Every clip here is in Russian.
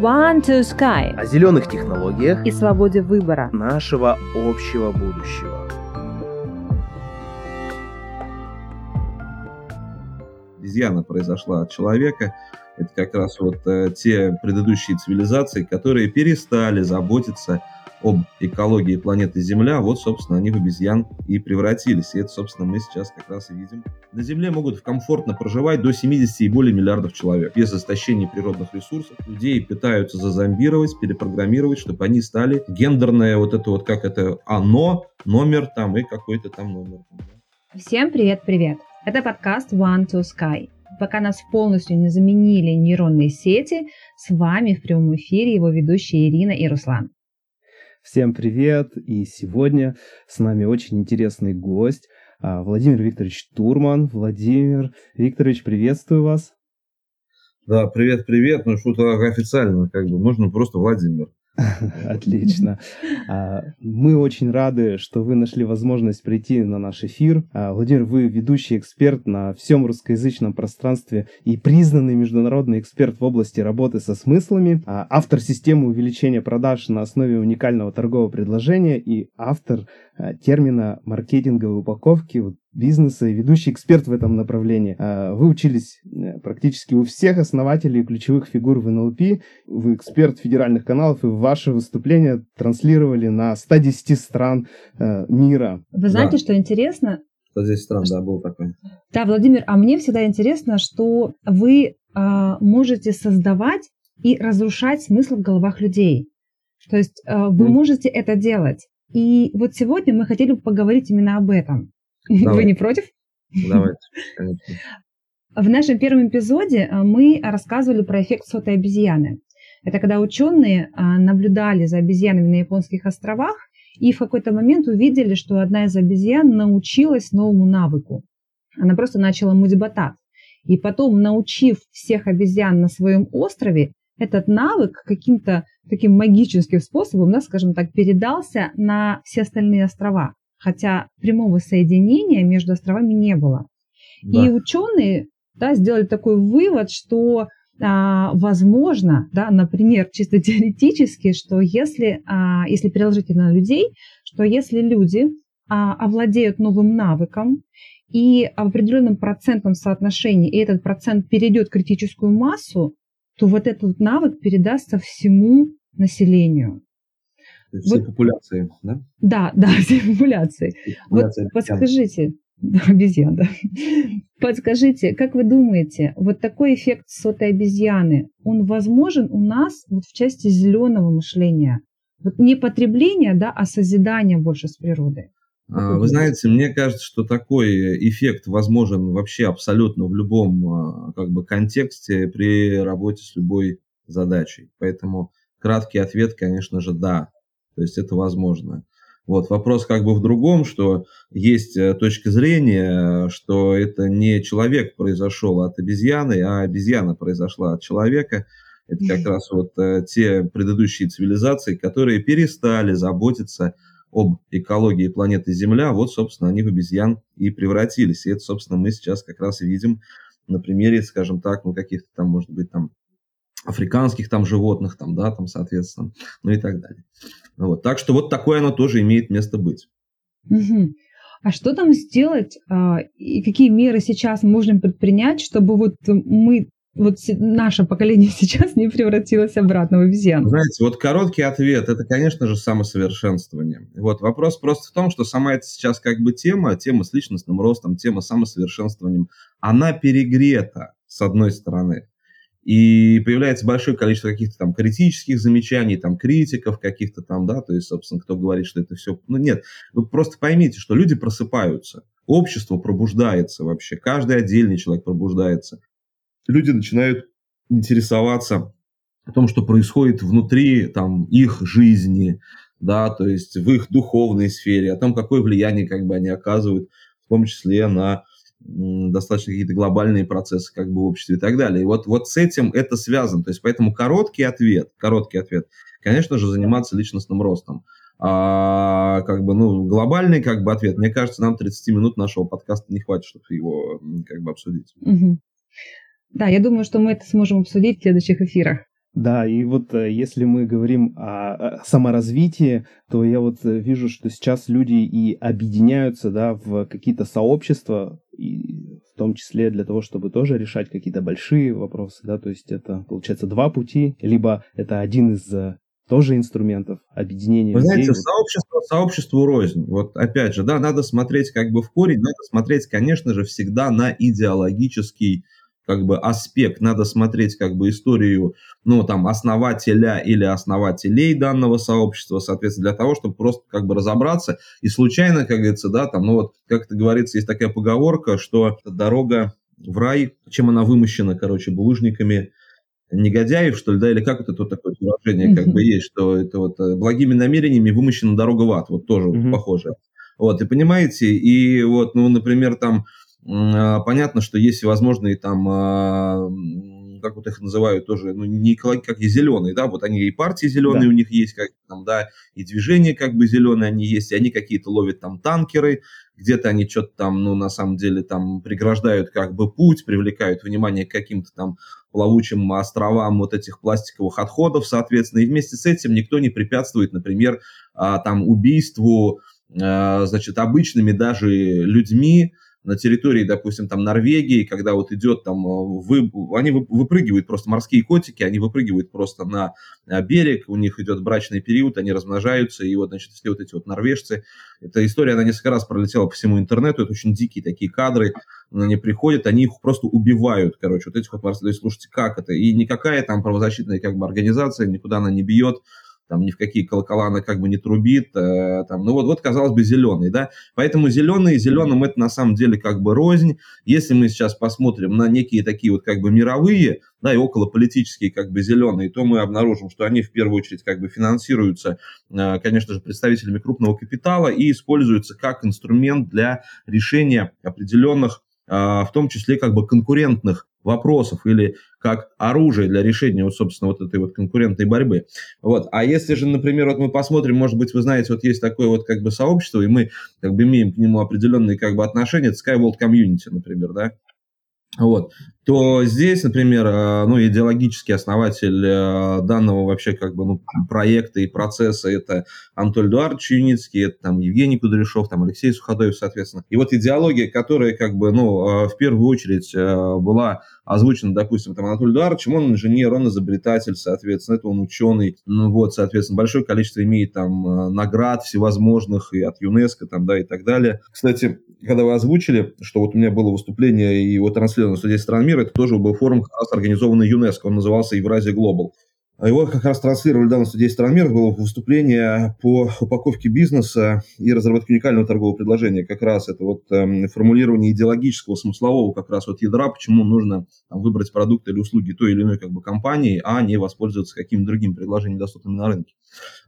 One to Sky о зеленых технологиях и свободе выбора. нашего общего будущего. Обезьяна произошла от человека. Это как раз вот э, те предыдущие цивилизации, которые перестали заботиться об экологии планеты Земля, вот, собственно, они в обезьян и превратились. И это, собственно, мы сейчас как раз и видим. На Земле могут комфортно проживать до 70 и более миллиардов человек. Без истощения природных ресурсов людей пытаются зазомбировать, перепрограммировать, чтобы они стали гендерное вот это вот, как это, оно, номер там и какой-то там номер. Всем привет-привет! Это подкаст One to Sky. Пока нас полностью не заменили нейронные сети, с вами в прямом эфире его ведущие Ирина и Руслан. Всем привет! И сегодня с нами очень интересный гость а, Владимир Викторович Турман. Владимир Викторович, приветствую вас. Да, привет-привет. Ну, что-то официально, как бы, можно просто Владимир. Отлично. А, мы очень рады, что вы нашли возможность прийти на наш эфир. А, Владимир, вы ведущий эксперт на всем русскоязычном пространстве и признанный международный эксперт в области работы со смыслами, а, автор системы увеличения продаж на основе уникального торгового предложения и автор термина маркетинговой упаковки бизнеса и ведущий эксперт в этом направлении. А, вы учились э, практически у всех основателей ключевых фигур в НЛП. Вы эксперт федеральных каналов, и ваши выступления транслировали на 110 стран э, мира. Вы знаете, да. что интересно? 110 стран, да, был такой. Да, Владимир, а мне всегда интересно, что вы а, можете создавать и разрушать смысл в головах людей. То есть а, вы mm. можете это делать. И вот сегодня мы хотели бы поговорить именно об этом. Давай. Вы не против? Давайте, конечно. В нашем первом эпизоде а, мы рассказывали про эффект сотой обезьяны. Это когда ученые а, наблюдали за обезьянами на японских островах и в какой-то момент увидели, что одна из обезьян научилась новому навыку. Она просто начала мудибатат. И потом, научив всех обезьян на своем острове, этот навык каким-то таким магическим способом, да, скажем так, передался на все остальные острова хотя прямого соединения между островами не было. Да. И ученые да, сделали такой вывод, что а, возможно, да, например, чисто теоретически, что если, а, если переложить на людей, что если люди а, овладеют новым навыком и в определенном процентном соотношении, и этот процент перейдет критическую массу, то вот этот навык передастся всему населению. Все вот, популяции, да? Да, да, все популяции. Популяция вот подскажите, обезьян, да. Подскажите, как вы думаете, вот такой эффект сотой обезьяны, он возможен у нас вот в части зеленого мышления? Вот не потребление, да, а созидание больше с природой. А, вы знаете, мне кажется, что такой эффект возможен вообще абсолютно в любом а, как бы, контексте при работе с любой задачей. Поэтому краткий ответ, конечно же, да. То есть это возможно. Вот, вопрос как бы в другом, что есть э, точка зрения, что это не человек произошел от обезьяны, а обезьяна произошла от человека. Это как раз вот э, те предыдущие цивилизации, которые перестали заботиться об экологии планеты Земля, вот, собственно, они в обезьян и превратились. И это, собственно, мы сейчас как раз и видим на примере, скажем так, ну, каких-то там, может быть, там африканских там животных, там, да, там, соответственно, ну и так далее. Вот. Так что вот такое оно тоже имеет место быть. Угу. А что там сделать а, и какие меры сейчас можно предпринять, чтобы вот мы вот наше поколение сейчас не превратилось обратно в обезьян? Знаете, вот короткий ответ – это, конечно же, самосовершенствование. Вот вопрос просто в том, что сама эта сейчас как бы тема, тема с личностным ростом, тема самосовершенствованием, она перегрета, с одной стороны и появляется большое количество каких-то там критических замечаний, там критиков каких-то там, да, то есть, собственно, кто говорит, что это все... Ну, нет, вы просто поймите, что люди просыпаются, общество пробуждается вообще, каждый отдельный человек пробуждается. Люди начинают интересоваться о том, что происходит внутри там их жизни, да, то есть в их духовной сфере, о том, какое влияние как бы они оказывают, в том числе на достаточно какие-то глобальные процессы как бы в обществе и так далее. И вот, вот с этим это связано. То есть поэтому короткий ответ, короткий ответ, конечно же, заниматься личностным ростом. А, как бы, ну, глобальный как бы ответ, мне кажется, нам 30 минут нашего подкаста не хватит, чтобы его как бы обсудить. Угу. Да, я думаю, что мы это сможем обсудить в следующих эфирах. Да, и вот э, если мы говорим о саморазвитии, то я вот э, вижу, что сейчас люди и объединяются, да, в какие-то сообщества, и в том числе для того, чтобы тоже решать какие-то большие вопросы, да, то есть это, получается, два пути, либо это один из э, тоже инструментов объединения Вы людей. знаете, сообщество, сообществу рознь. Вот опять же, да, надо смотреть как бы в корень, надо смотреть, конечно же, всегда на идеологический как бы аспект, надо смотреть как бы историю, ну, там, основателя или основателей данного сообщества, соответственно, для того, чтобы просто как бы разобраться. И случайно, как говорится, да, там, ну, вот, как это говорится, есть такая поговорка, что дорога в рай, чем она вымощена, короче, булыжниками, негодяев, что ли, да, или как это тут такое выражение как бы есть, что это вот э, благими намерениями вымощена дорога в ад, вот тоже похоже. Вот, и понимаете, и вот, ну, например, там, понятно, что есть всевозможные там, а, как вот их называют тоже, ну, не экологи, как и зеленые, да, вот они и партии зеленые да. у них есть, как там, да, и движения как бы зеленые они есть, и они какие-то ловят там танкеры, где-то они что-то там, ну, на самом деле, там преграждают как бы путь, привлекают внимание к каким-то там плавучим островам вот этих пластиковых отходов, соответственно, и вместе с этим никто не препятствует, например, а, там убийству, значит, обычными даже людьми, на территории, допустим, там Норвегии, когда вот идет там, э, вы, они выпрыгивают просто, морские котики, они выпрыгивают просто на э, берег, у них идет брачный период, они размножаются, и вот, значит, все вот эти вот норвежцы, эта история, она несколько раз пролетела по всему интернету, это очень дикие такие кадры, они приходят, они их просто убивают, короче, вот этих вот морских, то есть, слушайте, как это, и никакая там правозащитная как бы организация никуда она не бьет, там ни в какие колокола она как бы не трубит, э, там, ну вот, вот, казалось бы, зеленый, да, поэтому зеленый, зеленым это на самом деле как бы рознь, если мы сейчас посмотрим на некие такие вот как бы мировые, да, и околополитические как бы зеленые, то мы обнаружим, что они в первую очередь как бы финансируются, э, конечно же, представителями крупного капитала и используются как инструмент для решения определенных, в том числе как бы конкурентных вопросов или как оружие для решения, вот, собственно, вот этой вот конкурентной борьбы. Вот. А если же, например, вот мы посмотрим, может быть, вы знаете, вот есть такое вот как бы сообщество, и мы как бы имеем к нему определенные как бы отношения, это Skyworld Community, например, да, вот, то здесь, например, э, ну, идеологический основатель э, данного вообще как бы ну, проекта и процесса это Анатолий Эдуардович Юницкий, это там Евгений Кудряшов, там Алексей Суходоев, соответственно. И вот идеология, которая как бы, ну, э, в первую очередь была озвучена, допустим, там Анатолий Эдуардовичем, он инженер, он изобретатель, соответственно, это он ученый, ну вот, соответственно, большое количество имеет там наград всевозможных и от ЮНЕСКО там, да, и так далее. Кстати, когда вы озвучили, что вот у меня было выступление и его транслировано в суде стран мира, это тоже был форум, как раз организованный ЮНЕСКО, он назывался Евразия Глобал. А его как раз транслировали давно в суде стран мира, было выступление по упаковке бизнеса и разработке уникального торгового предложения. Как раз это вот э, формулирование идеологического, смыслового как раз вот ядра, почему нужно там, выбрать продукты или услуги той или иной как бы компании, а не воспользоваться каким-то другим предложением, доступным на рынке.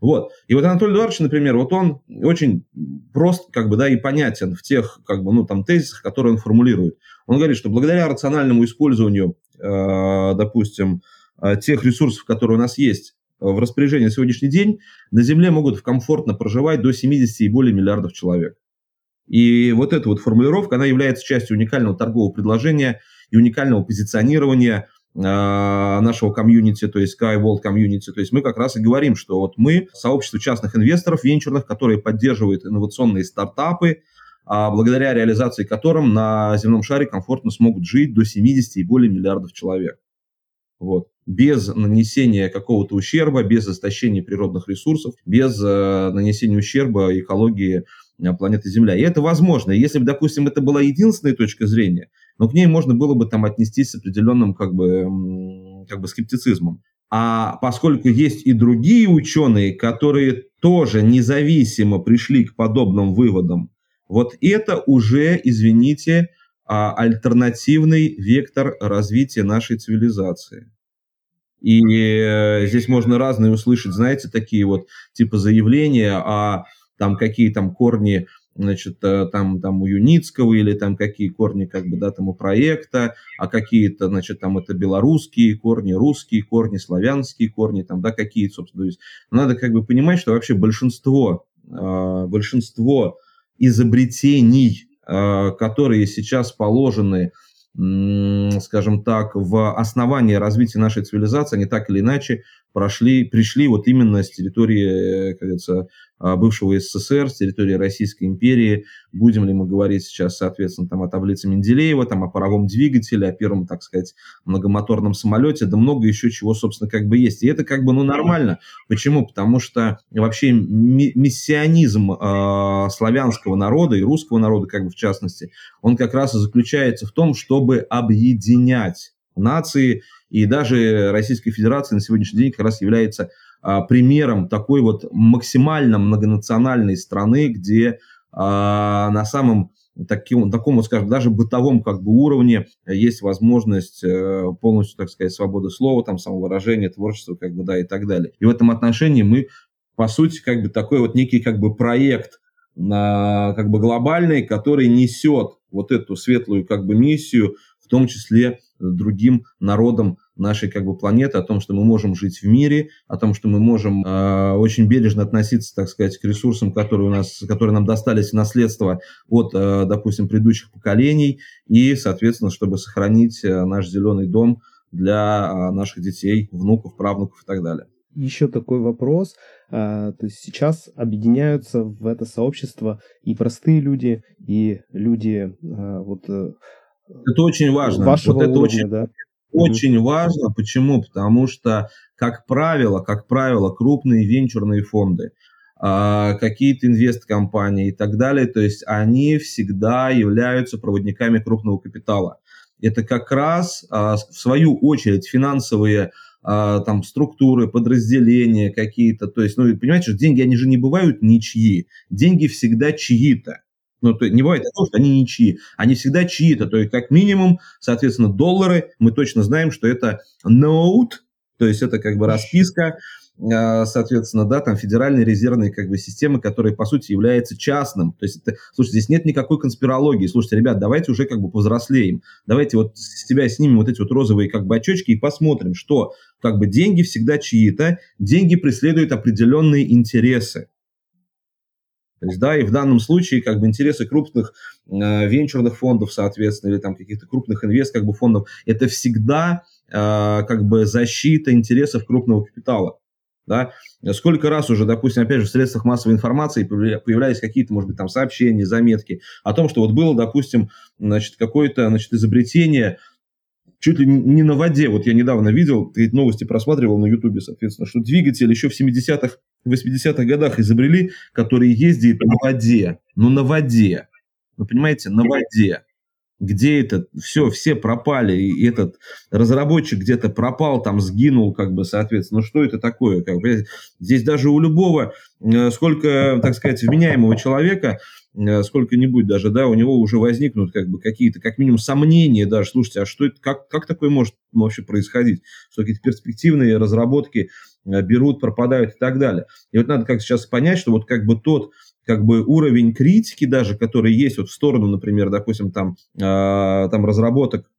Вот. И вот Анатолий Эдуардович, например, вот он очень прост, как бы, да, и понятен в тех, как бы, ну, там, тезисах, которые он формулирует. Он говорит, что благодаря рациональному использованию, э, допустим, тех ресурсов, которые у нас есть в распоряжении на сегодняшний день, на Земле могут комфортно проживать до 70 и более миллиардов человек. И вот эта вот формулировка, она является частью уникального торгового предложения и уникального позиционирования э, нашего комьюнити, то есть Sky World комьюнити. То есть мы как раз и говорим, что вот мы сообщество частных инвесторов венчурных, которые поддерживают инновационные стартапы, а благодаря реализации которым на земном шаре комфортно смогут жить до 70 и более миллиардов человек. Вот. Без нанесения какого-то ущерба, без истощения природных ресурсов, без э, нанесения ущерба экологии э, планеты Земля. И это возможно. Если бы, допустим, это была единственная точка зрения, но к ней можно было бы там отнестись с определенным как бы, как бы скептицизмом. А поскольку есть и другие ученые, которые тоже независимо пришли к подобным выводам, вот это уже, извините, а, альтернативный вектор развития нашей цивилизации. И э, здесь можно разные услышать, знаете, такие вот типа заявления, а там какие там корни значит, э, там, там у Юницкого или там какие корни как бы, да, там у проекта, а какие-то, значит, там это белорусские корни, русские корни, славянские корни, там, да, какие, собственно, есть надо как бы понимать, что вообще большинство, э, большинство изобретений, э, которые сейчас положены скажем так, в основании развития нашей цивилизации, они так или иначе прошли, пришли вот именно с территории, как говорится, а, бывшего СССР, с территории Российской империи. Будем ли мы говорить сейчас, соответственно, там, о таблице Менделеева, там, о паровом двигателе, о первом, так сказать, многомоторном самолете, да много еще чего, собственно, как бы есть. И это как бы, ну, нормально. Почему? Потому что вообще миссионизм э, славянского народа и русского народа, как бы в частности, он как раз и заключается в том, чтобы объединять нации, и даже Российская Федерация на сегодняшний день как раз является а, примером такой вот максимально многонациональной страны, где а, на самом таким, такому, скажем, даже бытовом как бы уровне есть возможность э, полностью, так сказать, свободы слова, там, самовыражения, творчества, как бы, да, и так далее. И в этом отношении мы, по сути, как бы такой вот некий как бы проект как бы глобальный, который несет вот эту светлую как бы миссию, в том числе другим народам нашей как бы планеты, о том, что мы можем жить в мире, о том, что мы можем э, очень бережно относиться, так сказать, к ресурсам, которые у нас, которые нам достались в наследство от, э, допустим, предыдущих поколений, и, соответственно, чтобы сохранить э, наш зеленый дом для э, наших детей, внуков, правнуков и так далее. Еще такой вопрос. А, то есть сейчас объединяются в это сообщество и простые люди, и люди а, вот э, это очень важно. Вашего вот это уровня, очень, да? очень угу. важно. Почему? Потому что, как правило, как правило, крупные венчурные фонды, а, какие-то инвесткомпании и так далее, то есть они всегда являются проводниками крупного капитала. Это как раз, а, в свою очередь, финансовые а, там структуры, подразделения какие-то. То есть, ну, понимаете, что деньги, они же не бывают ничьи. Деньги всегда чьи-то. Ну, то не бывает такого, что они ничьи. Они всегда чьи-то. То есть, как минимум, соответственно, доллары, мы точно знаем, что это note, то есть это как бы расписка, а, соответственно, да, там федеральной резервной как бы системы, которая, по сути, является частным. То есть, это, слушайте, здесь нет никакой конспирологии. Слушайте, ребят, давайте уже как бы повзрослеем. Давайте вот с себя снимем вот эти вот розовые как бы очечки и посмотрим, что как бы деньги всегда чьи-то, деньги преследуют определенные интересы. То есть, да, и в данном случае как бы интересы крупных э, венчурных фондов, соответственно, или там каких-то крупных инвест как бы фондов, это всегда э, как бы защита интересов крупного капитала. Да? Сколько раз уже, допустим, опять же, в средствах массовой информации появлялись какие-то, может быть, там сообщения, заметки о том, что вот было, допустим, значит, какое-то значит, изобретение чуть ли не на воде. Вот я недавно видел, новости просматривал на Ютубе, соответственно, что двигатель еще в 70-х, 80-х годах изобрели, который ездит на воде. Ну, на воде. Вы понимаете, на воде. Где это? Все, все пропали. И этот разработчик где-то пропал, там сгинул, как бы, соответственно. Ну, что это такое? Как бы, здесь даже у любого, э, сколько, так сказать, вменяемого человека Э, сколько-нибудь даже, да, у него уже возникнут как бы какие-то, как минимум, сомнения даже, слушайте, а что это, как, как такое может вообще происходить, что какие-то перспективные разработки э, берут, пропадают и так далее. И вот надо как сейчас понять, что вот как бы тот как бы уровень критики даже, который есть вот в сторону, например, допустим, там, э, там разработок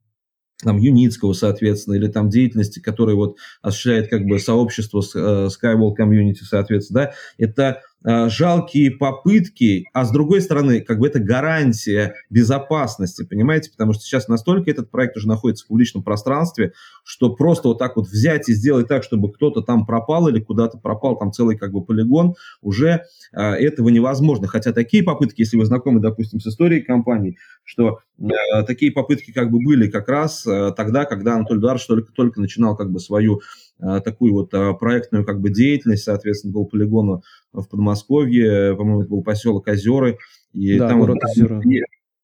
там, Юницкого, соответственно, или там деятельности, которые вот осуществляет как бы сообщество э, Skywall Community, соответственно, да, это жалкие попытки, а с другой стороны, как бы это гарантия безопасности, понимаете, потому что сейчас настолько этот проект уже находится в публичном пространстве, что просто вот так вот взять и сделать так, чтобы кто-то там пропал или куда-то пропал, там целый как бы полигон, уже э, этого невозможно. Хотя такие попытки, если вы знакомы, допустим, с историей компании, что э, такие попытки как бы были как раз э, тогда, когда Анатолий Эдуардович только-только начинал как бы свою э, такую вот э, проектную как бы деятельность, соответственно, был полигону в Подмосковье, по-моему, это был поселок Озеры, и да, там вот Озера.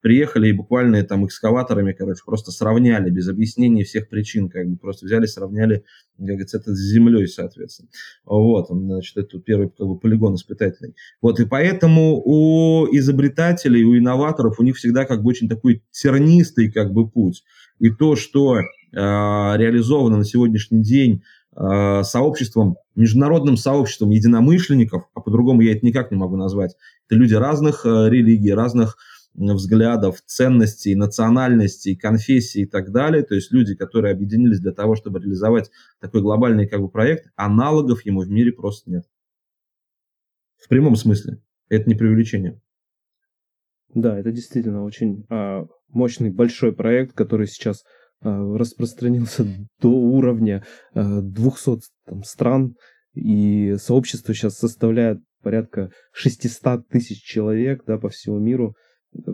приехали и буквально там экскаваторами, короче, просто сравняли без объяснений всех причин, как бы просто взяли, сравняли, как говорится, это с землей, соответственно. Вот, значит, это первый как бы полигон испытательный. Вот, и поэтому у изобретателей, у инноваторов, у них всегда как бы очень такой тернистый как бы путь. И то, что э, реализовано на сегодняшний день Э, сообществом, международным сообществом единомышленников, а по-другому я это никак не могу назвать. Это люди разных э, религий, разных взглядов, ценностей, национальностей, конфессий и так далее. То есть люди, которые объединились для того, чтобы реализовать такой глобальный как бы, проект, аналогов ему в мире просто нет. В прямом смысле. Это не преувеличение. Да, это действительно очень а, мощный большой проект, который сейчас э, распространился до уровня э, 200 там, стран, и сообщество сейчас составляет порядка 600 тысяч человек да, по всему миру.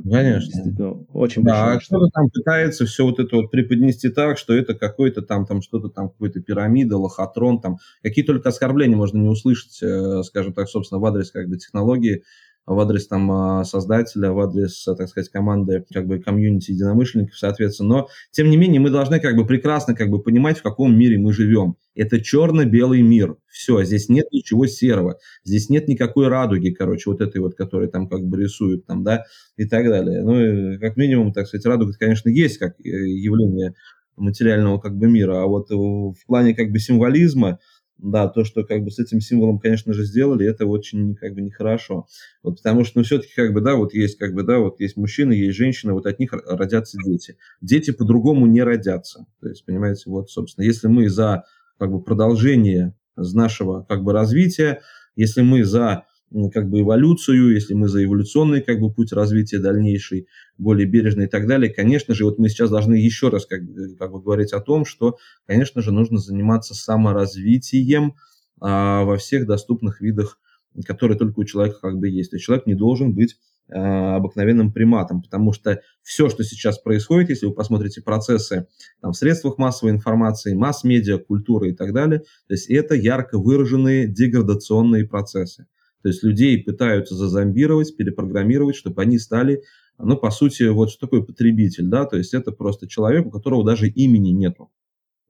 Конечно. очень да, а кто-то там пытается все вот это вот преподнести так, что это какой-то там, там что-то там, какой-то пирамида, лохотрон, там, какие только оскорбления можно не услышать, э, скажем так, собственно, в адрес как бы технологии, в адрес там а, создателя, в адрес, так сказать, команды, как бы комьюнити единомышленников, соответственно. Но, тем не менее, мы должны как бы прекрасно как бы понимать, в каком мире мы живем. Это черно-белый мир. Все, здесь нет ничего серого. Здесь нет никакой радуги, короче, вот этой вот, которой там как бы рисуют там, да, и так далее. Ну, как минимум, так сказать, радуга, конечно, есть как э, явление материального как бы мира, а вот в плане как бы символизма, да, то, что как бы с этим символом, конечно же, сделали, это очень как бы нехорошо. Вот потому что, ну, все-таки как бы, да, вот есть как бы, да, вот есть мужчины, есть женщины, вот от них родятся дети. Дети по-другому не родятся. То есть, понимаете, вот, собственно, если мы за как бы продолжение нашего как бы развития, если мы за как бы эволюцию, если мы за эволюционный как бы путь развития дальнейший, более бережный и так далее, конечно же, вот мы сейчас должны еще раз как, как бы говорить о том, что, конечно же, нужно заниматься саморазвитием а, во всех доступных видах, которые только у человека как бы есть. То есть человек не должен быть а, обыкновенным приматом, потому что все, что сейчас происходит, если вы посмотрите процессы там, в средствах массовой информации, масс-медиа, культуры и так далее, то есть это ярко выраженные деградационные процессы. То есть людей пытаются зазомбировать, перепрограммировать, чтобы они стали, ну, по сути, вот что такое потребитель, да, то есть это просто человек, у которого даже имени нету.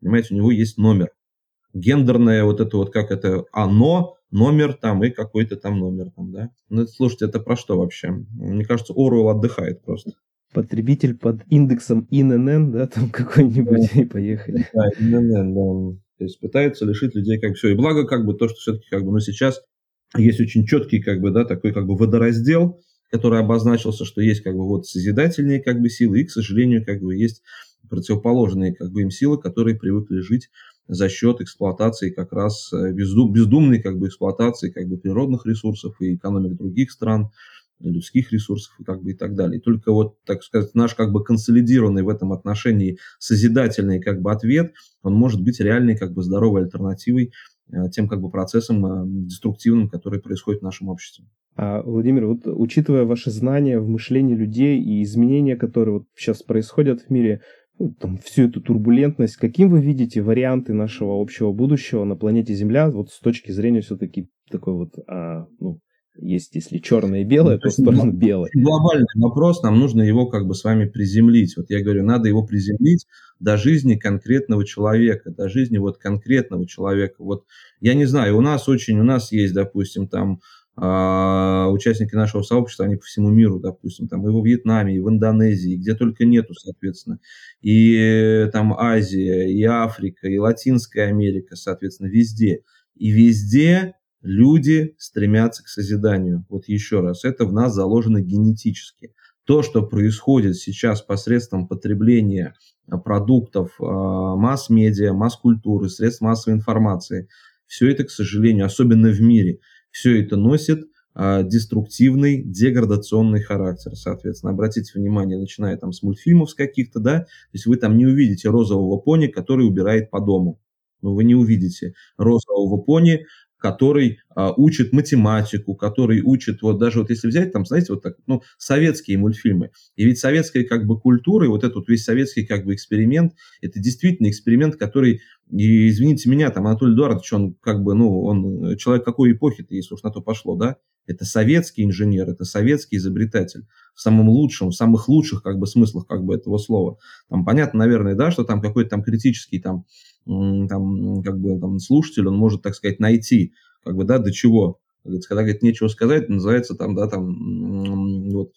Понимаете, у него есть номер. Гендерное вот это вот, как это, оно, номер там и какой-то там номер там, да. Ну, слушайте, это про что вообще? Мне кажется, Оруэлл отдыхает просто. Потребитель под индексом ИНН, да, там какой-нибудь, и поехали. Да, ИНН, да. То есть пытаются лишить людей как все. И благо как бы то, что все-таки как бы, ну, сейчас есть очень четкий, как бы, да, такой как бы водораздел, который обозначился, что есть как бы вот созидательные как бы силы, и, к сожалению, как бы есть противоположные как бы им силы, которые привыкли жить за счет эксплуатации как раз э, бездум, бездумной как бы эксплуатации как бы природных ресурсов и экономик других стран, людских ресурсов и как бы и так далее. Только вот, так сказать, наш как бы консолидированный в этом отношении созидательный как бы ответ, он может быть реальной как бы здоровой альтернативой Э, тем как бы процессам э, деструктивным, которые происходят в нашем обществе. А, Владимир, вот учитывая ваши знания в мышлении людей и изменения, которые вот сейчас происходят в мире, ну, там, всю эту турбулентность, каким вы видите варианты нашего общего будущего на планете Земля, вот с точки зрения все-таки такой вот, а, ну, есть, если черное и белое, ну, то, то сторону белое. Глобальный вопрос, нам нужно его как бы с вами приземлить. Вот я говорю, надо его приземлить до жизни конкретного человека, до жизни вот конкретного человека. Вот я не знаю, у нас очень, у нас есть, допустим, там э, участники нашего сообщества, они по всему миру, допустим, там и во Вьетнаме, и в Индонезии, где только нету, соответственно, и там Азия, и Африка, и Латинская Америка, соответственно, везде. И везде Люди стремятся к созиданию. Вот еще раз, это в нас заложено генетически. То, что происходит сейчас посредством потребления а, продуктов а, масс-медиа, масс-культуры, средств массовой информации, все это, к сожалению, особенно в мире, все это носит а, деструктивный, деградационный характер. Соответственно, обратите внимание, начиная там с мультфильмов с каких-то, да, то есть вы там не увидите розового пони, который убирает по дому. Но вы не увидите розового пони, который а, учит математику, который учит, вот даже вот если взять, там, знаете, вот так, ну, советские мультфильмы. И ведь советская как бы культура, и вот этот весь советский как бы эксперимент, это действительно эксперимент, который, и, извините меня, там, Анатолий Эдуардович, он как бы, ну, он человек какой эпохи-то, если уж на то пошло, да? Это советский инженер, это советский изобретатель в самом лучшем, в самых лучших как бы смыслах как бы этого слова. Там понятно, наверное, да, что там какой-то там критический там там, как бы, там, слушатель, он может, так сказать, найти, как бы, да, до чего. Когда, говорит, нечего сказать, называется там, да, там, вот,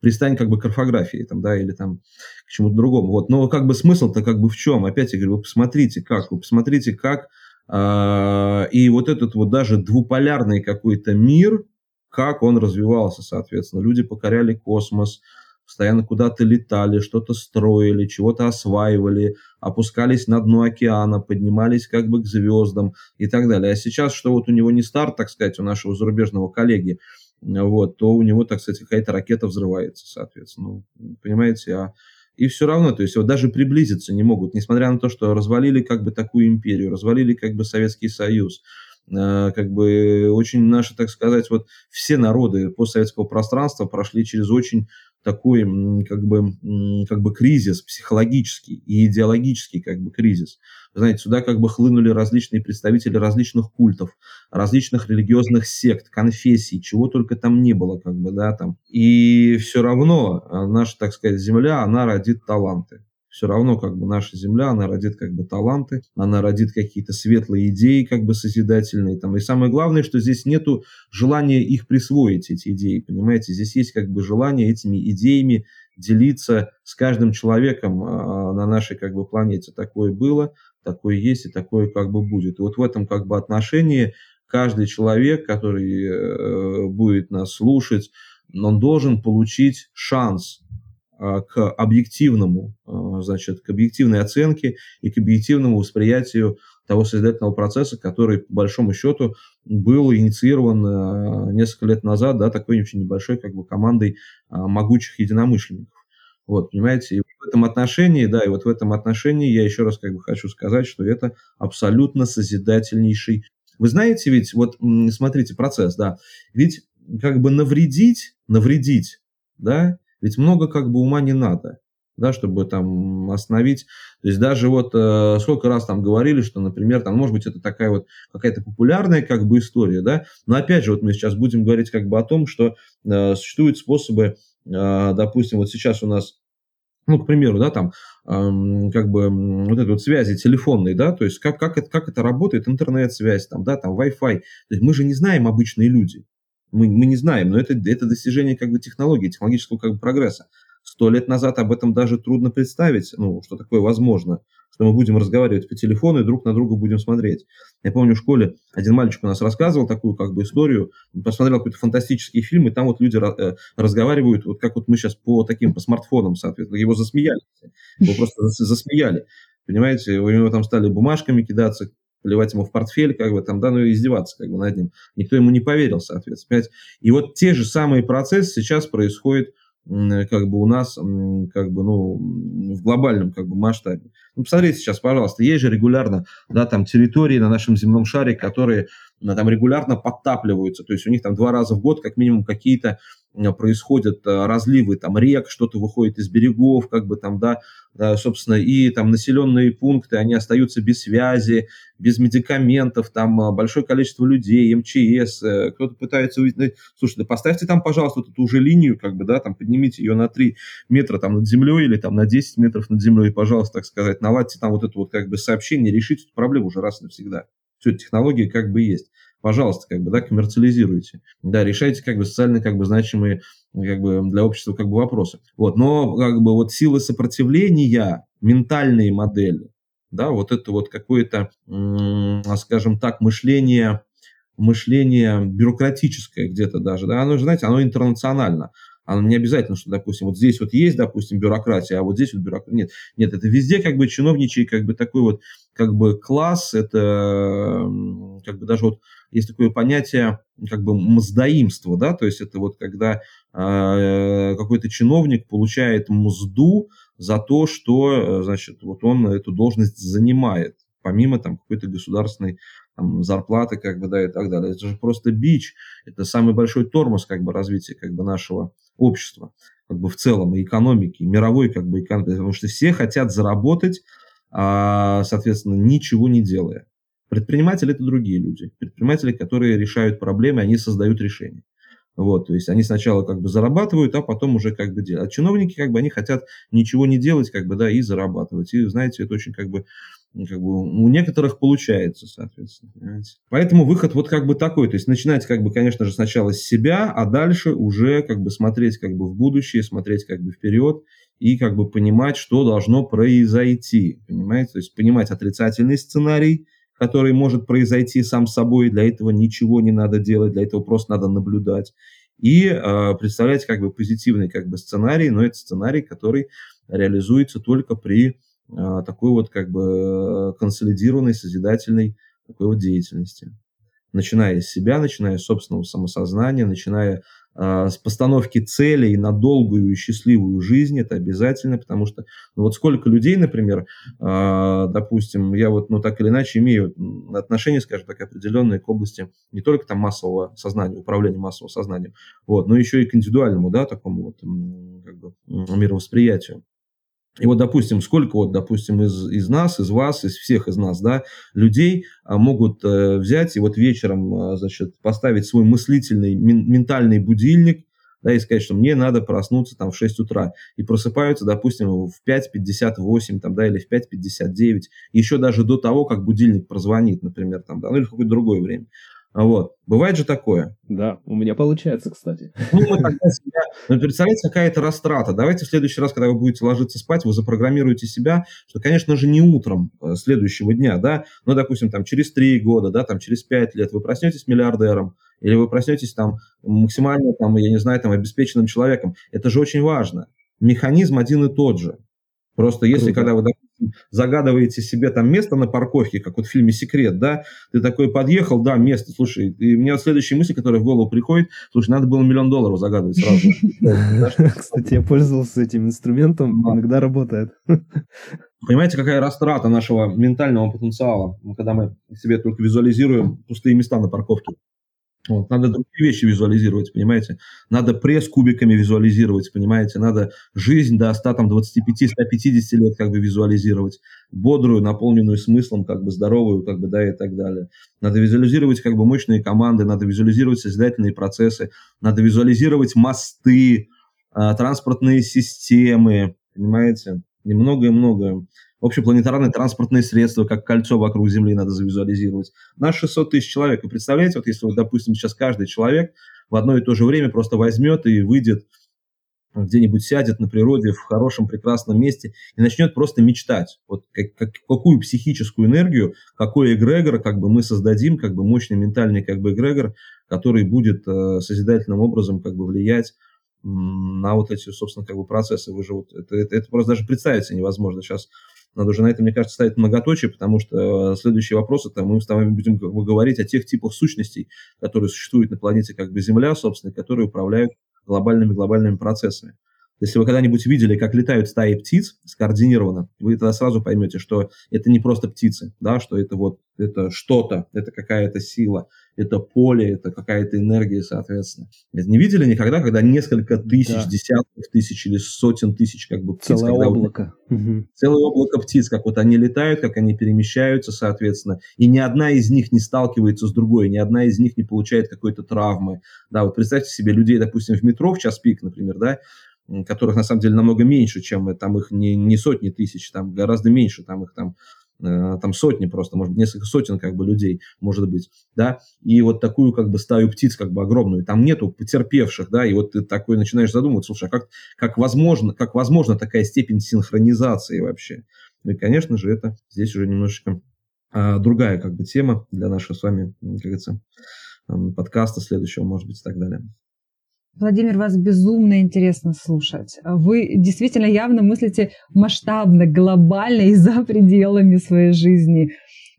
пристань как бы к орфографии, там, да, или там к чему-то другому. Вот, но как бы смысл-то как бы в чем? Опять я говорю, вы посмотрите, как, вы посмотрите, как, э, и вот этот вот даже двуполярный какой-то мир, как он развивался, соответственно. Люди покоряли космос, постоянно куда-то летали, что-то строили, чего-то осваивали, опускались на дно океана, поднимались как бы к звездам и так далее. А сейчас, что вот у него не старт, так сказать, у нашего зарубежного коллеги, вот, то у него, так сказать, какая-то ракета взрывается, соответственно. Ну, понимаете, а и все равно, то есть вот даже приблизиться не могут, несмотря на то, что развалили как бы такую империю, развалили как бы Советский Союз, как бы очень наши, так сказать, вот все народы постсоветского пространства прошли через очень такой как бы, как бы кризис психологический и идеологический как бы кризис. знаете, сюда как бы хлынули различные представители различных культов, различных религиозных сект, конфессий, чего только там не было, как бы, да, там. И все равно а, наша, так сказать, земля, она родит таланты все равно как бы наша земля, она родит как бы таланты, она родит какие-то светлые идеи как бы созидательные. Там. И самое главное, что здесь нету желания их присвоить, эти идеи, понимаете? Здесь есть как бы желание этими идеями делиться с каждым человеком а, на нашей как бы планете. Такое было, такое есть и такое как бы будет. И вот в этом как бы отношении каждый человек, который э, будет нас слушать, он должен получить шанс а, к объективному, а, значит, к объективной оценке и к объективному восприятию того созидательного процесса, который, по большому счету, был инициирован а, несколько лет назад, да, такой очень небольшой, как бы, командой могучих единомышленников. Вот, понимаете, и в этом отношении, да, и вот в этом отношении я еще раз как бы хочу сказать, что это абсолютно созидательнейший. Вы знаете ведь, вот смотрите, процесс, да, ведь как бы навредить, навредить, да, ведь много как бы ума не надо, да, чтобы там остановить. То есть даже вот э, сколько раз там говорили, что, например, там, может быть, это такая вот какая-то популярная как бы история, да, но опять же, вот мы сейчас будем говорить как бы о том, что э, существуют способы, э, допустим, вот сейчас у нас ну, к примеру, да, там, эм, как бы вот этой вот связи телефонной, да, то есть как, как, это, как это работает, интернет-связь, там, да, там, Wi-Fi. То есть мы же не знаем обычные люди мы, мы не знаем, но это, это достижение как бы технологии, технологического как бы прогресса. Сто лет назад об этом даже трудно представить, ну, что такое возможно, что мы будем разговаривать по телефону и друг на друга будем смотреть. Я помню, в школе один мальчик у нас рассказывал такую как бы историю, посмотрел какой-то фантастический фильм, и там вот люди э, разговаривают, вот как вот мы сейчас по таким, по смартфонам, соответственно, его засмеяли, его просто засмеяли. Понимаете, у него там стали бумажками кидаться, плевать ему в портфель, как бы там, да, ну и издеваться как бы над ним. Никто ему не поверил, соответственно. И вот те же самые процессы сейчас происходят как бы у нас как бы, ну, в глобальном как бы масштабе. Ну, посмотрите сейчас, пожалуйста, есть же регулярно, да, там территории на нашем земном шаре, которые там регулярно подтапливаются, то есть у них там два раза в год как минимум какие-то происходят э, разливы там рек, что-то выходит из берегов, как бы там, да, собственно, и там населенные пункты, они остаются без связи, без медикаментов, там э, большое количество людей, МЧС, э, кто-то пытается увидеть, ну, слушай, да поставьте там, пожалуйста, вот эту уже линию, как бы, да, там поднимите ее на 3 метра там над землей или там на 10 метров над землей, пожалуйста, так сказать, наладьте там вот это вот как бы сообщение, решите эту проблему уже раз и навсегда. Все, технологии как бы есть пожалуйста, как бы, да, коммерциализируйте. Да, решайте, как бы, социально, как бы, значимые, как бы, для общества, как бы, вопросы. Вот, но, как бы, вот силы сопротивления, ментальные модели, да, вот это вот какое-то, скажем так, мышление, мышление бюрократическое где-то даже, да, оно знаете, оно интернационально. Оно не обязательно, что, допустим, вот здесь вот есть, допустим, бюрократия, а вот здесь вот бюрократия. Нет, нет, это везде как бы чиновничий, как бы такой вот, как бы класс, это как бы даже вот есть такое понятие как бы мздоимство, да, то есть это вот когда э, какой-то чиновник получает мзду за то, что, значит, вот он эту должность занимает, помимо там какой-то государственной там, зарплаты, как бы, да, и так далее. Это же просто бич, это самый большой тормоз, как бы, развития, как бы, нашего общества, как бы, в целом, и экономики, и мировой, как бы, экономики, потому что все хотят заработать, а, соответственно, ничего не делая. Предприниматели – это другие люди. Предприниматели, которые решают проблемы, они создают решения. Вот, то есть они сначала как бы зарабатывают, а потом уже как бы делают. А чиновники как бы они хотят ничего не делать, как бы, да, и зарабатывать. И знаете, это очень как бы как бы у некоторых получается, соответственно. Понимаете? Поэтому выход вот как бы такой, то есть начинать как бы, конечно же, сначала с себя, а дальше уже как бы смотреть как бы в будущее, смотреть как бы вперед и как бы понимать, что должно произойти, понимаете, то есть понимать отрицательный сценарий, который может произойти сам собой, для этого ничего не надо делать, для этого просто надо наблюдать. И э, представлять как бы позитивный как бы сценарий, но это сценарий, который реализуется только при э, такой вот как бы консолидированной, созидательной такой вот деятельности. начиная с себя, начиная с собственного самосознания, начиная э, с постановки целей на долгую и счастливую жизнь, это обязательно, потому что, ну вот сколько людей, например, э, допустим, я вот, ну так или иначе имею отношение, скажем так, определенное к области не только там массового сознания, управления массовым сознанием, вот, но еще и к индивидуальному, да, такому вот как бы мировосприятию. И вот, допустим, сколько вот, допустим, из, из нас, из вас, из всех из нас, да, людей а, могут э, взять и вот вечером, а, значит, поставить свой мыслительный, мен, ментальный будильник, да, и сказать, что мне надо проснуться там в 6 утра. И просыпаются, допустим, в 5.58 там, да, или в 5.59, еще даже до того, как будильник прозвонит, например, там, да, ну или в какое-то другое время. Вот. Бывает же такое. Да, у меня получается, кстати. Ну, мы тогда себя... Ну, представляете, какая-то растрата. Давайте в следующий раз, когда вы будете ложиться спать, вы запрограммируете себя, что, конечно же, не утром э, следующего дня, да, но, допустим, там, через три года, да, там, через пять лет вы проснетесь миллиардером, или вы проснетесь там максимально, там, я не знаю, там, обеспеченным человеком. Это же очень важно. Механизм один и тот же. Просто если, Круто. когда вы, загадываете себе там место на парковке, как вот в фильме «Секрет», да, ты такой подъехал, да, место, слушай, и у меня следующая мысль, которая в голову приходит, слушай, надо было миллион долларов загадывать сразу. Кстати, я пользовался этим инструментом, иногда работает. Понимаете, какая растрата нашего ментального потенциала, когда мы себе только визуализируем пустые места на парковке. Вот, надо другие вещи визуализировать, понимаете? Надо пресс кубиками визуализировать, понимаете? Надо жизнь до 100, там, 25-150 лет как бы визуализировать. Бодрую, наполненную смыслом, как бы здоровую, как бы, да, и так далее. Надо визуализировать как бы мощные команды, надо визуализировать созидательные процессы, надо визуализировать мосты, э, транспортные системы, понимаете? И многое-многое общепланетарные транспортные средства, как кольцо вокруг Земли надо завизуализировать. Нас 600 тысяч человек. Вы представляете, вот если, вот, допустим, сейчас каждый человек в одно и то же время просто возьмет и выйдет где-нибудь сядет на природе в хорошем, прекрасном месте и начнет просто мечтать. Вот как, как, какую психическую энергию, какой эгрегор как бы мы создадим, как бы мощный ментальный как бы эгрегор, который будет э, созидательным образом как бы влиять на вот эти, собственно, как бы процессы. Вы же вот, это, это, это просто даже представить себе невозможно. Сейчас надо уже на этом, мне кажется, ставить многоточие, потому что э, следующий вопрос это мы с вами будем говорить о тех типах сущностей, которые существуют на планете как бы Земля, собственно, которые управляют глобальными глобальными процессами. Если вы когда-нибудь видели, как летают стаи птиц скоординированно, вы тогда сразу поймете, что это не просто птицы, да, что это вот это что-то, это какая-то сила, это поле, это какая-то энергия, соответственно. Это не видели никогда, когда несколько тысяч, да. десятков тысяч или сотен тысяч как бы птиц. Целое облако. Вот, угу. Целое облако птиц, как вот они летают, как они перемещаются, соответственно. И ни одна из них не сталкивается с другой, ни одна из них не получает какой-то травмы. Да, вот представьте себе людей, допустим, в метро в час пик, например, да, которых на самом деле намного меньше, чем там их не, не сотни тысяч, там гораздо меньше, там их там Э, там сотни просто, может быть, несколько сотен как бы людей, может быть, да, и вот такую как бы стаю птиц как бы огромную, там нету потерпевших, да, и вот ты такой начинаешь задумываться, слушай, а как, как возможно, как возможно такая степень синхронизации вообще? Ну и, конечно же, это здесь уже немножечко а, другая как бы тема для нашего с вами, как говорится, подкаста следующего, может быть, и так далее. Владимир, вас безумно интересно слушать. Вы действительно явно мыслите масштабно, глобально и за пределами своей жизни.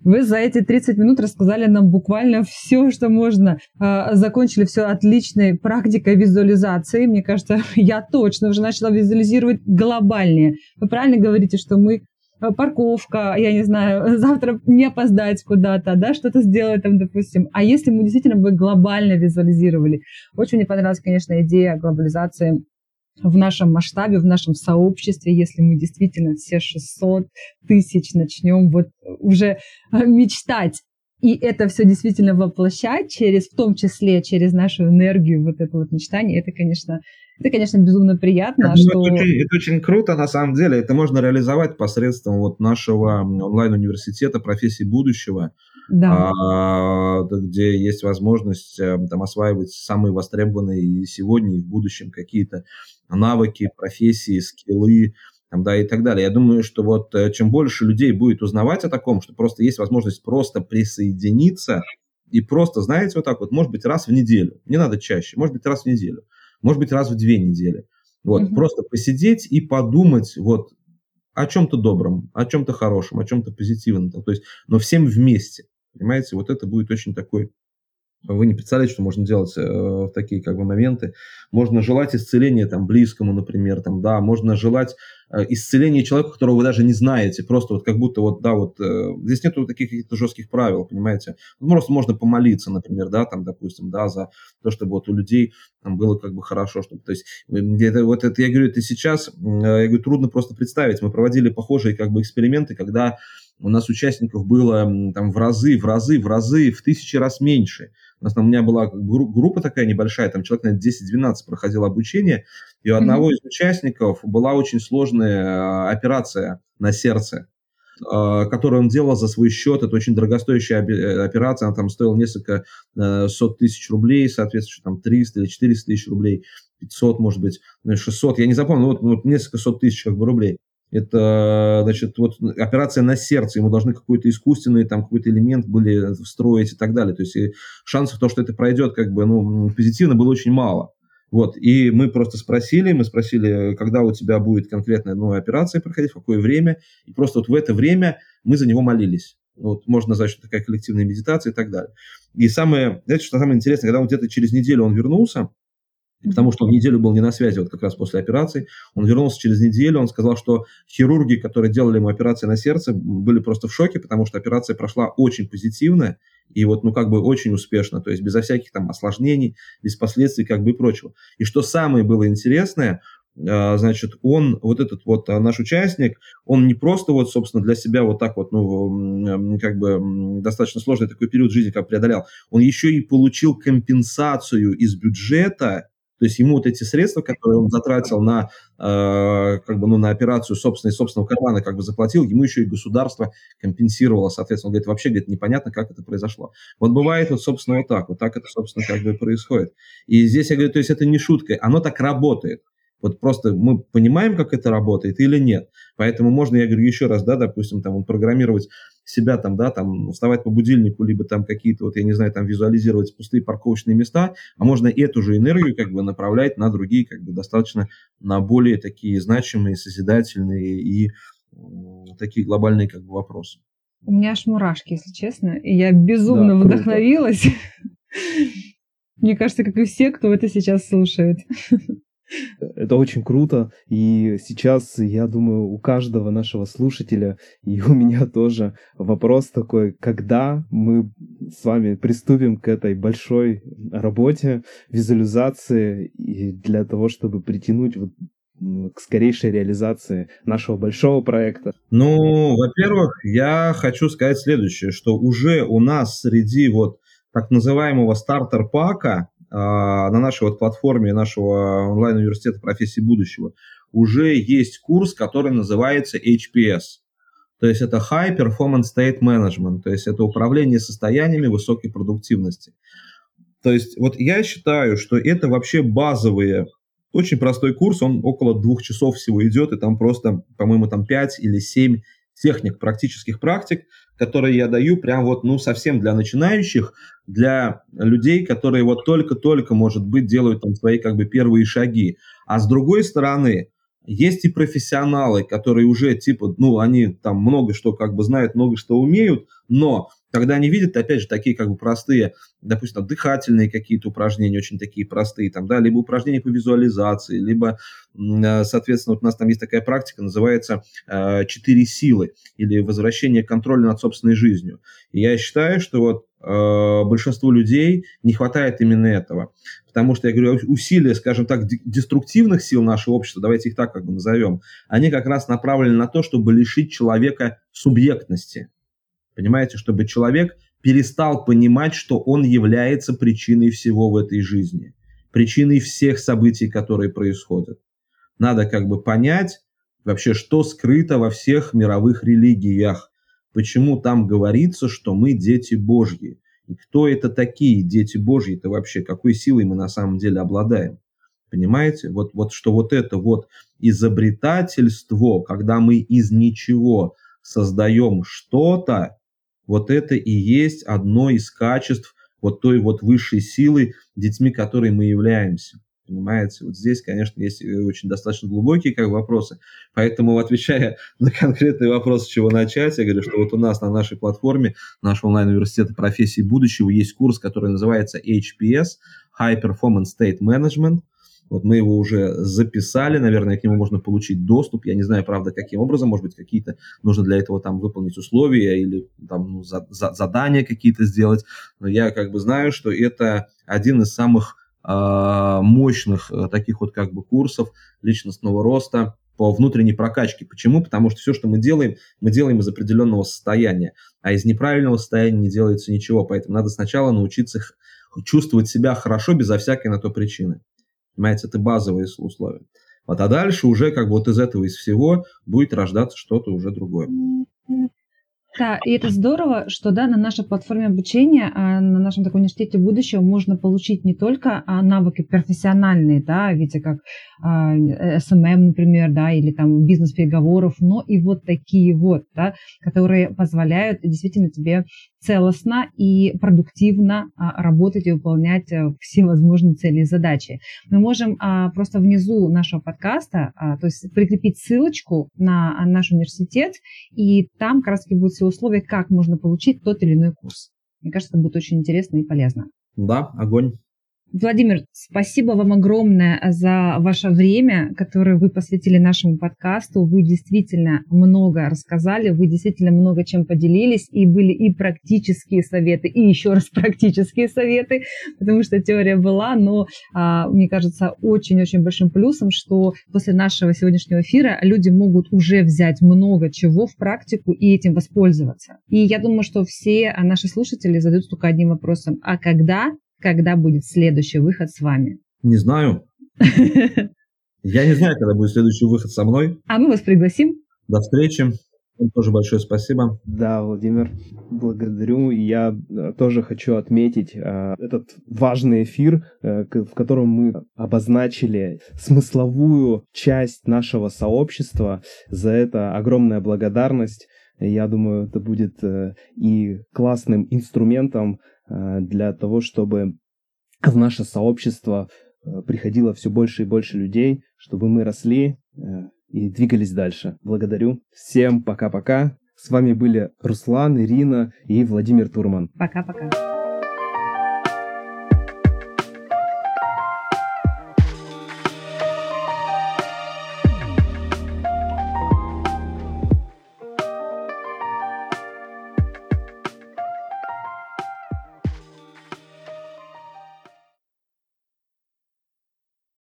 Вы за эти 30 минут рассказали нам буквально все, что можно. А, закончили все отличной практикой визуализации. Мне кажется, я точно уже начала визуализировать глобальнее. Вы правильно говорите, что мы парковка, я не знаю, завтра не опоздать куда-то, да, что-то сделать там, допустим. А если мы действительно бы глобально визуализировали? Очень мне понравилась, конечно, идея глобализации в нашем масштабе, в нашем сообществе, если мы действительно все 600 тысяч начнем вот уже э, мечтать и это все действительно воплощать через, в том числе через нашу энергию, вот это вот мечтание, это, конечно, это, конечно, безумно приятно. Я что... это, очень, это очень круто, на самом деле. Это можно реализовать посредством вот нашего онлайн-университета профессий будущего, да. а, где есть возможность э, там, осваивать самые востребованные и сегодня, и в будущем какие-то навыки, профессии, скиллы, там, да, и так далее. Я думаю, что вот э, чем больше людей будет узнавать о таком, что просто есть возможность просто присоединиться и просто, знаете, вот так вот, может быть, раз в неделю, не надо чаще, может быть, раз в неделю, может быть, раз в две недели. Вот, mm-hmm. просто посидеть и подумать вот о чем-то добром, о чем-то хорошем, о чем-то позитивном. То есть, но всем вместе, понимаете, вот это будет очень такой Вы не представляете, что можно делать э, в такие как бы моменты. Можно желать исцеления там близкому, например, там, да, можно желать э, исцеления человека, которого вы даже не знаете, просто вот как будто вот, да, вот, э, здесь нету таких каких-то жестких правил, понимаете. Ну, просто можно помолиться, например, да, там, допустим, да, за то, чтобы вот у людей там было как бы хорошо, чтобы, то есть, это, вот это, я говорю, это сейчас, я говорю, трудно просто представить. Мы проводили похожие как бы эксперименты, когда у нас участников было там в разы, в разы, в разы, в тысячи раз меньше. У нас там у меня была группа такая небольшая, там человек, наверное, 10-12 проходил обучение, и у одного mm-hmm. из участников была очень сложная а, операция на сердце, а, которую он делал за свой счет. Это очень дорогостоящая э, операция, она там стоила несколько э, сот тысяч рублей, соответственно, там 300 или 400 тысяч рублей, 500, может быть, 600, ну, я не запомню, вот, вот несколько сот тысяч как бы, рублей. Это, значит, вот операция на сердце, ему должны какой-то искусственный там какой-то элемент были встроить и так далее. То есть шансов то, что это пройдет как бы, ну, позитивно было очень мало. Вот, и мы просто спросили, мы спросили, когда у тебя будет конкретная ну, операция проходить, в какое время, и просто вот в это время мы за него молились. Вот, можно назвать, что такая коллективная медитация и так далее. И самое, знаете, что самое интересное, когда вот где-то через неделю он вернулся, потому что он неделю был не на связи, вот как раз после операции. Он вернулся через неделю, он сказал, что хирурги, которые делали ему операции на сердце, были просто в шоке, потому что операция прошла очень позитивно и вот, ну, как бы очень успешно, то есть безо всяких там осложнений, без последствий, как бы и прочего. И что самое было интересное, а, значит, он, вот этот вот а, наш участник, он не просто вот, собственно, для себя вот так вот, ну, как бы достаточно сложный такой период жизни как преодолял, он еще и получил компенсацию из бюджета то есть ему вот эти средства, которые он затратил на, э, как бы, ну, на операцию собственной, собственного кармана, как бы заплатил, ему еще и государство компенсировало, соответственно. Он говорит, вообще, говорит, непонятно, как это произошло. Вот бывает вот, собственно, вот так. Вот так это, собственно, как бы происходит. И здесь я говорю, то есть это не шутка, оно так работает. Вот просто мы понимаем, как это работает или нет. Поэтому можно, я говорю еще раз, да, допустим, там программировать себя там, да, там вставать по будильнику, либо там какие-то, вот я не знаю, там визуализировать пустые парковочные места, а можно эту же энергию как бы направлять на другие, как бы достаточно на более такие значимые, созидательные и такие глобальные как бы вопросы. У меня аж мурашки, если честно, и я безумно да, вдохновилась. Мне кажется, как и все, кто это сейчас слушает. Это очень круто, и сейчас, я думаю, у каждого нашего слушателя, и у меня тоже вопрос такой, когда мы с вами приступим к этой большой работе, визуализации, и для того, чтобы притянуть вот к скорейшей реализации нашего большого проекта? Ну, во-первых, я хочу сказать следующее, что уже у нас среди вот так называемого стартер-пака на нашей вот платформе нашего онлайн-университета профессии будущего уже есть курс, который называется HPS. То есть это High Performance State Management, то есть это управление состояниями высокой продуктивности. То есть вот я считаю, что это вообще базовые, очень простой курс, он около двух часов всего идет, и там просто, по-моему, там 5 или 7 техник, практических практик, которые я даю прям вот, ну, совсем для начинающих, для людей, которые вот только-только, может быть, делают там свои как бы первые шаги. А с другой стороны, есть и профессионалы, которые уже типа, ну, они там много что как бы знают, много что умеют, но когда они видят, опять же, такие как бы простые, допустим, дыхательные какие-то упражнения, очень такие простые, там, да, либо упражнения по визуализации, либо, э, соответственно, вот у нас там есть такая практика, называется э, «четыре силы» или «возвращение контроля над собственной жизнью». И я считаю, что вот э, большинству людей не хватает именно этого. Потому что, я говорю, усилия, скажем так, деструктивных сил нашего общества, давайте их так как бы назовем, они как раз направлены на то, чтобы лишить человека субъектности. Понимаете, чтобы человек перестал понимать, что он является причиной всего в этой жизни, причиной всех событий, которые происходят. Надо как бы понять вообще, что скрыто во всех мировых религиях, почему там говорится, что мы дети Божьи, и кто это такие дети Божьи-то вообще, какой силой мы на самом деле обладаем. Понимаете? Вот, вот что вот это вот изобретательство, когда мы из ничего создаем что-то, вот это и есть одно из качеств вот той вот высшей силы, детьми которой мы являемся. Понимаете? Вот здесь, конечно, есть э, очень достаточно глубокие как вопросы. Поэтому, отвечая на конкретный вопрос, с чего начать, я говорю, что вот у нас на нашей платформе, нашего онлайн-университета профессии будущего, есть курс, который называется HPS, High Performance State Management. Вот мы его уже записали, наверное, к нему можно получить доступ. Я не знаю, правда, каким образом, может быть, какие-то нужно для этого там выполнить условия или там ну, за, за, задания какие-то сделать. Но я как бы знаю, что это один из самых э, мощных э, таких вот как бы курсов личностного роста по внутренней прокачке. Почему? Потому что все, что мы делаем, мы делаем из определенного состояния, а из неправильного состояния не делается ничего. Поэтому надо сначала научиться чувствовать себя хорошо безо всякой на то причины. Понимаете, это базовые условия. Вот, а дальше уже как бы вот из этого, из всего будет рождаться что-то уже другое. Да, и это здорово, что да, на нашей платформе обучения, а на нашем таком университете будущего можно получить не только а, навыки профессиональные, да, видите, как а, SMM, например, да, или там бизнес переговоров, но и вот такие вот, да, которые позволяют действительно тебе целостно и продуктивно работать и выполнять а, все возможные цели и задачи. Мы можем просто внизу нашего подкаста, то есть прикрепить ссылочку на наш университет, и там как раз будут все условия, как можно получить тот или иной курс. Мне кажется, это будет очень интересно и полезно. Да, огонь. Владимир, спасибо вам огромное за ваше время, которое вы посвятили нашему подкасту. Вы действительно много рассказали, вы действительно много чем поделились, и были и практические советы, и еще раз практические советы, потому что теория была, но а, мне кажется очень-очень большим плюсом, что после нашего сегодняшнего эфира люди могут уже взять много чего в практику и этим воспользоваться. И я думаю, что все наши слушатели задают только одним вопросом, а когда когда будет следующий выход с вами? Не знаю. Я не знаю, когда будет следующий выход со мной. А мы вас пригласим. До встречи. Вам тоже большое спасибо. Да, Владимир, благодарю. Я э, тоже хочу отметить э, этот важный эфир, э, в котором мы обозначили смысловую часть нашего сообщества. За это огромная благодарность. Я думаю, это будет э, и классным инструментом для того, чтобы в наше сообщество э, приходило все больше и больше людей, чтобы мы росли э, и двигались дальше. Благодарю. Всем пока-пока. С вами были Руслан, Ирина и Владимир Турман. Пока-пока.